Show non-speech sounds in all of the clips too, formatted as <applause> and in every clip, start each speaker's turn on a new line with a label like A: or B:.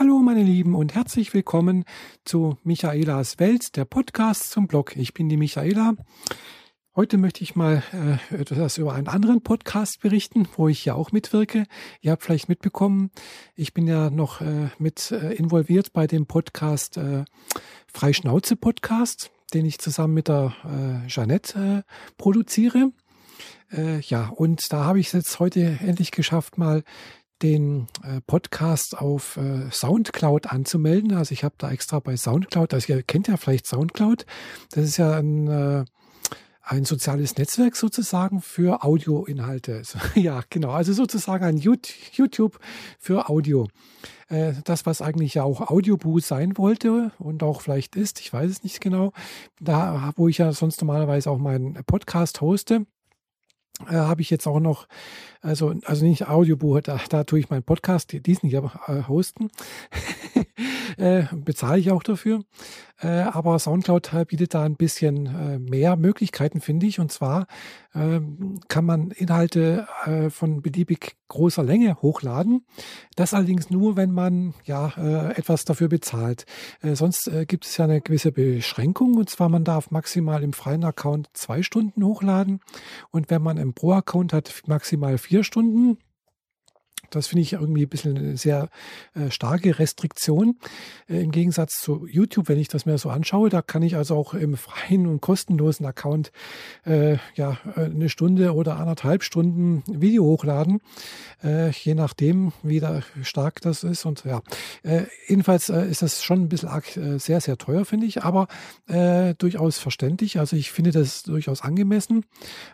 A: Hallo meine Lieben und herzlich willkommen zu Michaelas Welt, der Podcast zum Blog. Ich bin die Michaela. Heute möchte ich mal äh, etwas über einen anderen Podcast berichten, wo ich ja auch mitwirke. Ihr habt vielleicht mitbekommen, ich bin ja noch äh, mit äh, involviert bei dem Podcast äh, Freischnauze Podcast, den ich zusammen mit der äh, Jeanette äh, produziere. Äh, ja, und da habe ich es jetzt heute endlich geschafft, mal den äh, Podcast auf äh, Soundcloud anzumelden. Also ich habe da extra bei Soundcloud, also ihr kennt ja vielleicht Soundcloud, das ist ja ein, äh, ein soziales Netzwerk sozusagen für Audioinhalte. <laughs> ja, genau, also sozusagen ein YouTube für Audio. Äh, das, was eigentlich ja auch Audiobuch sein wollte und auch vielleicht ist, ich weiß es nicht genau, da wo ich ja sonst normalerweise auch meinen Podcast hoste, äh, habe ich jetzt auch noch, also, also nicht Audiobuch, da, da tue ich meinen Podcast, diesen hier äh, hosten. <laughs> äh, bezahle ich auch dafür. Äh, aber Soundcloud bietet da ein bisschen äh, mehr Möglichkeiten, finde ich. Und zwar kann man Inhalte äh, von beliebig großer Länge hochladen. Das allerdings nur, wenn man ja äh, etwas dafür bezahlt. Äh, sonst gibt es ja eine gewisse Beschränkung. Und zwar man darf maximal im freien Account zwei Stunden hochladen. Und wenn man im Pro-Account hat, maximal vier Stunden. Das finde ich irgendwie ein bisschen eine sehr äh, starke Restriktion. Äh, Im Gegensatz zu YouTube, wenn ich das mir so anschaue, da kann ich also auch im freien und kostenlosen Account äh, ja äh, eine Stunde oder anderthalb Stunden Video hochladen, äh, je nachdem, wie da stark das ist. Und ja, äh, jedenfalls ist das schon ein bisschen arg, sehr, sehr teuer, finde ich, aber durchaus verständlich. Also ich finde das durchaus angemessen,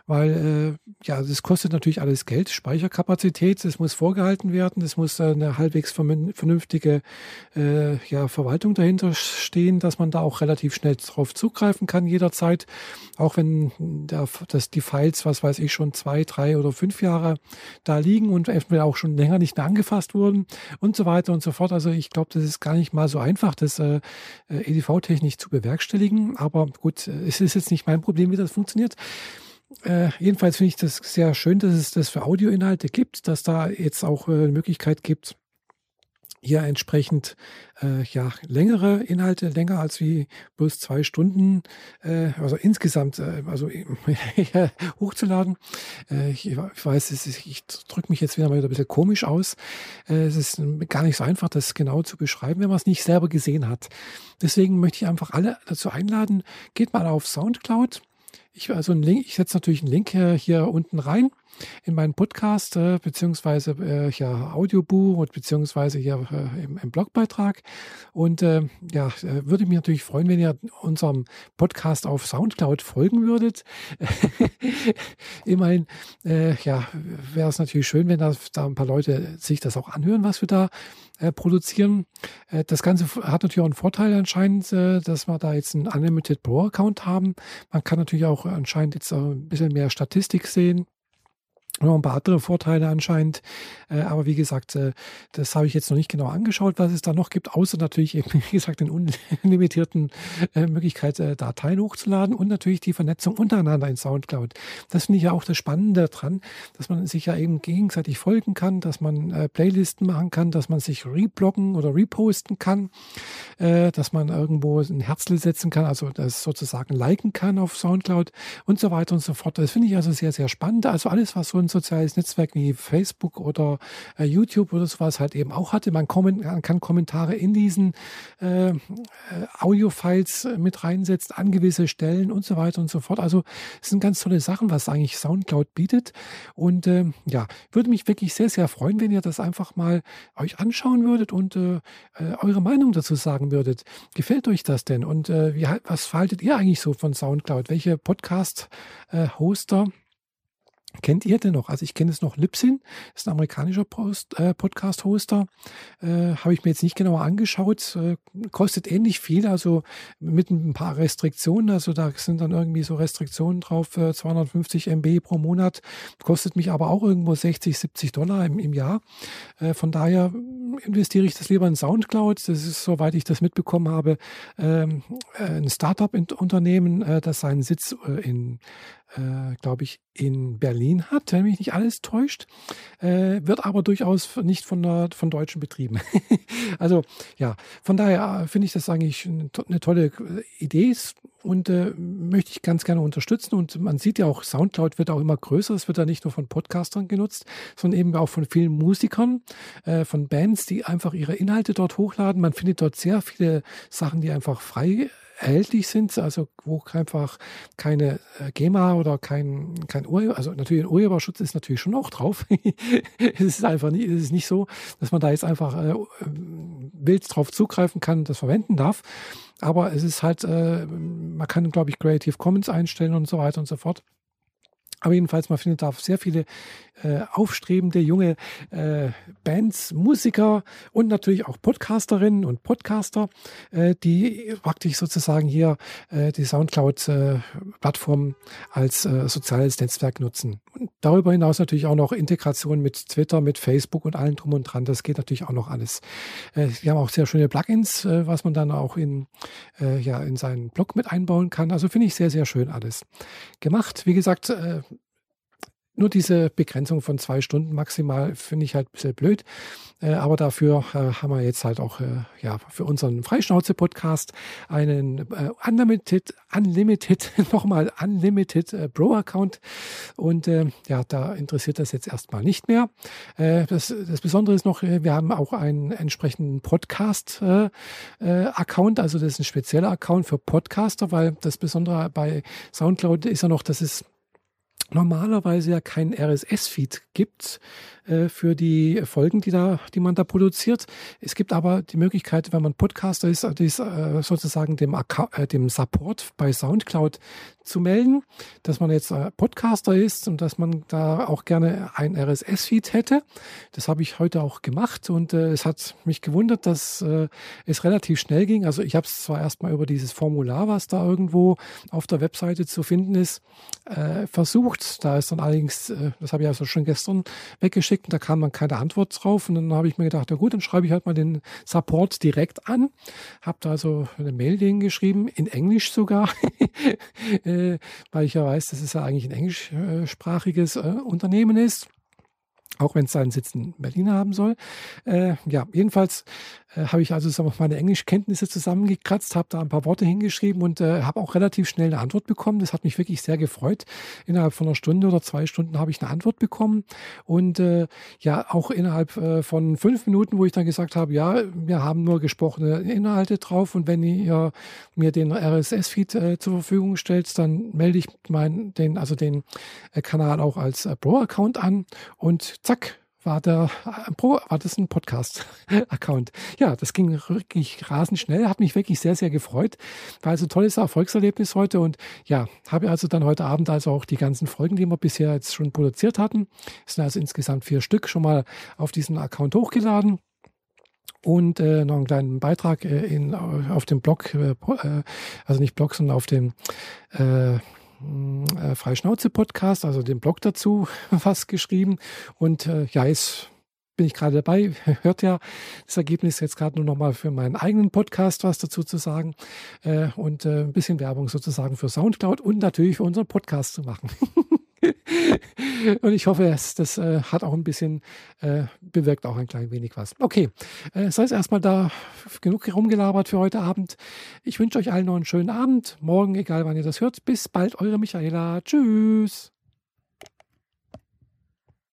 A: weil ja, das kostet natürlich alles Geld, Speicherkapazität, es muss vorgehalten gehalten werden. Es muss eine halbwegs vernünftige äh, ja, Verwaltung dahinter stehen, dass man da auch relativ schnell drauf zugreifen kann jederzeit. Auch wenn der, dass die Files, was weiß ich, schon zwei, drei oder fünf Jahre da liegen und eventuell auch schon länger nicht mehr angefasst wurden und so weiter und so fort. Also ich glaube, das ist gar nicht mal so einfach, das äh, äh EDV-technisch zu bewerkstelligen. Aber gut, es ist jetzt nicht mein Problem, wie das funktioniert. Äh, jedenfalls finde ich das sehr schön, dass es das für Audioinhalte gibt, dass da jetzt auch äh, eine Möglichkeit gibt, hier entsprechend äh, ja längere Inhalte, länger als wie bloß zwei Stunden, äh, also insgesamt, äh, also <laughs> hochzuladen. Äh, ich, ich, weiß, ist, ich drücke mich jetzt wieder mal ein bisschen komisch aus. Äh, es ist gar nicht so einfach, das genau zu beschreiben, wenn man es nicht selber gesehen hat. Deswegen möchte ich einfach alle dazu einladen, geht mal auf Soundcloud ich, also einen Link, ich setze natürlich einen Link hier, hier unten rein in meinen Podcast, äh, beziehungsweise äh, ja, Audiobuch und beziehungsweise hier äh, im, im, Blogbeitrag. Und äh, ja, äh, würde mich natürlich freuen, wenn ihr unserem Podcast auf Soundcloud folgen würdet. <laughs> Immerhin, äh, ja, wäre es natürlich schön, wenn da, da ein paar Leute sich das auch anhören, was wir da äh, produzieren. Das Ganze hat natürlich auch einen Vorteil anscheinend, dass wir da jetzt einen Unlimited Pro Account haben. Man kann natürlich auch anscheinend jetzt ein bisschen mehr Statistik sehen noch ein paar andere Vorteile anscheinend. Äh, aber wie gesagt, äh, das habe ich jetzt noch nicht genau angeschaut, was es da noch gibt, außer natürlich eben, <laughs> wie gesagt, den unlimitierten äh, Möglichkeit, Dateien hochzuladen und natürlich die Vernetzung untereinander in Soundcloud. Das finde ich ja auch das Spannende dran, dass man sich ja eben gegenseitig folgen kann, dass man Playlisten machen kann, dass man sich rebloggen oder reposten kann, dass man irgendwo ein Herzl setzen kann, also das sozusagen liken kann auf Soundcloud und so weiter und so fort. Das finde ich also sehr, sehr spannend. Also alles, was so ein soziales Netzwerk wie Facebook oder äh, YouTube oder sowas halt eben auch hatte. Man, kann Kommentare in diesen äh, äh, Audio-Files mit reinsetzen an gewisse Stellen und so weiter und so fort. Also es sind ganz tolle Sachen, was eigentlich Soundcloud bietet. Und äh, ja, würde mich wirklich sehr, sehr freuen, wenn ihr das einfach mal euch anschauen würdet und äh, äh, eure Meinung dazu sagen würdet. Gefällt euch das denn? Und wie, was verhaltet ihr eigentlich so von Soundcloud? Welche Podcast-Hoster Kennt ihr denn noch? Also ich kenne es noch Libsyn, ist ein amerikanischer äh, Podcast-Hoster. Äh, Habe ich mir jetzt nicht genauer angeschaut. Äh, kostet ähnlich viel, also mit ein paar Restriktionen. Also da sind dann irgendwie so Restriktionen drauf, äh, 250 MB pro Monat. Kostet mich aber auch irgendwo 60, 70 Dollar im, im Jahr. Äh, von daher investiere ich das lieber in Soundcloud. Das ist, soweit ich das mitbekommen habe, ähm, äh, ein Startup-Unternehmen, äh, das seinen Sitz äh, in äh, glaube ich, in Berlin hat, wenn mich nicht alles täuscht, äh, wird aber durchaus nicht von, der, von Deutschen betrieben. <laughs> also ja, von daher äh, finde ich das eigentlich eine tolle äh, Idee und äh, möchte ich ganz gerne unterstützen. Und man sieht ja auch, Soundcloud wird auch immer größer. Es wird ja nicht nur von Podcastern genutzt, sondern eben auch von vielen Musikern, äh, von Bands, die einfach ihre Inhalte dort hochladen. Man findet dort sehr viele Sachen, die einfach frei erhältlich sind, also wo einfach keine äh, GEMA oder kein, kein Urheber, also natürlich ein Urheberschutz ist natürlich schon auch drauf. <laughs> es ist einfach nicht, es ist nicht so, dass man da jetzt einfach äh, wild drauf zugreifen kann, das verwenden darf. Aber es ist halt, äh, man kann, glaube ich, Creative Commons einstellen und so weiter und so fort. Aber jedenfalls, man findet da sehr viele äh, aufstrebende junge äh, Bands, Musiker und natürlich auch Podcasterinnen und Podcaster, äh, die praktisch sozusagen hier äh, die Soundcloud-Plattform als äh, soziales Netzwerk nutzen. Und darüber hinaus natürlich auch noch Integration mit Twitter, mit Facebook und allem drum und dran. Das geht natürlich auch noch alles. Äh, wir haben auch sehr schöne Plugins, äh, was man dann auch in, äh, ja, in seinen Blog mit einbauen kann. Also finde ich sehr, sehr schön alles gemacht. Wie gesagt, äh, nur diese Begrenzung von zwei Stunden maximal finde ich halt ein bisschen blöd. Äh, aber dafür äh, haben wir jetzt halt auch äh, ja, für unseren Freischnauze-Podcast einen äh, Unlimited, Unlimited, <laughs> nochmal Unlimited äh, Pro-Account. Und äh, ja, da interessiert das jetzt erstmal nicht mehr. das, das Besondere ist noch, wir haben auch einen entsprechenden Podcast-Account. also das ist ein spezieller Account für Podcaster, weil das Besondere bei Soundcloud ist ja noch, dass es normalerweise ja keinen RSS-Feed gibt äh, für die Folgen, die da, die man da produziert. Es gibt aber die Möglichkeit, wenn man Podcaster ist, ist äh, sozusagen dem, äh, dem Support bei SoundCloud zu melden, dass man jetzt äh, Podcaster ist und dass man da auch gerne ein RSS-Feed hätte. Das habe ich heute auch gemacht und äh, es hat mich gewundert, dass äh, es relativ schnell ging. Also ich habe es zwar erstmal über dieses Formular, was da irgendwo auf der Webseite zu finden ist, äh, versucht. Da ist dann allerdings, äh, das habe ich also schon gestern weggeschickt und da kam dann keine Antwort drauf. Und dann habe ich mir gedacht, na gut, dann schreibe ich halt mal den Support direkt an. Habe da also eine Mail denen geschrieben, in Englisch sogar. <laughs> Äh, weil ich ja weiß, dass es ja eigentlich ein englischsprachiges äh, Unternehmen ist auch wenn es seinen Sitz in Berlin haben soll. Äh, ja, jedenfalls äh, habe ich also sagen wir, meine Englischkenntnisse zusammengekratzt, habe da ein paar Worte hingeschrieben und äh, habe auch relativ schnell eine Antwort bekommen. Das hat mich wirklich sehr gefreut. Innerhalb von einer Stunde oder zwei Stunden habe ich eine Antwort bekommen und äh, ja, auch innerhalb äh, von fünf Minuten, wo ich dann gesagt habe, ja, wir haben nur gesprochene Inhalte drauf und wenn ihr mir den RSS-Feed äh, zur Verfügung stellt, dann melde ich meinen, den, also den Kanal auch als Pro-Account an und zack, war, der, Pro, war das ein Podcast-Account. Ja, das ging wirklich rasend schnell, hat mich wirklich sehr, sehr gefreut. War also ein tolles Erfolgserlebnis heute und ja, habe also dann heute Abend also auch die ganzen Folgen, die wir bisher jetzt schon produziert hatten, es sind also insgesamt vier Stück schon mal auf diesen Account hochgeladen und äh, noch einen kleinen Beitrag äh, in, auf dem Blog, äh, äh also nicht Blog, sondern auf dem äh, äh, Freischnauze-Podcast, also den Blog dazu, <laughs> was geschrieben. Und äh, ja, jetzt bin ich gerade dabei, <laughs> hört ja das Ergebnis jetzt gerade nur nochmal für meinen eigenen Podcast was dazu zu sagen äh, und äh, ein bisschen Werbung sozusagen für Soundcloud und natürlich für unseren Podcast zu machen. <laughs> <laughs> und ich hoffe, es, das äh, hat auch ein bisschen, äh, bewirkt auch ein klein wenig was. Okay, äh, sei es erstmal da genug rumgelabert für heute Abend. Ich wünsche euch allen noch einen schönen Abend. Morgen, egal wann ihr das hört. Bis bald, eure Michaela. Tschüss.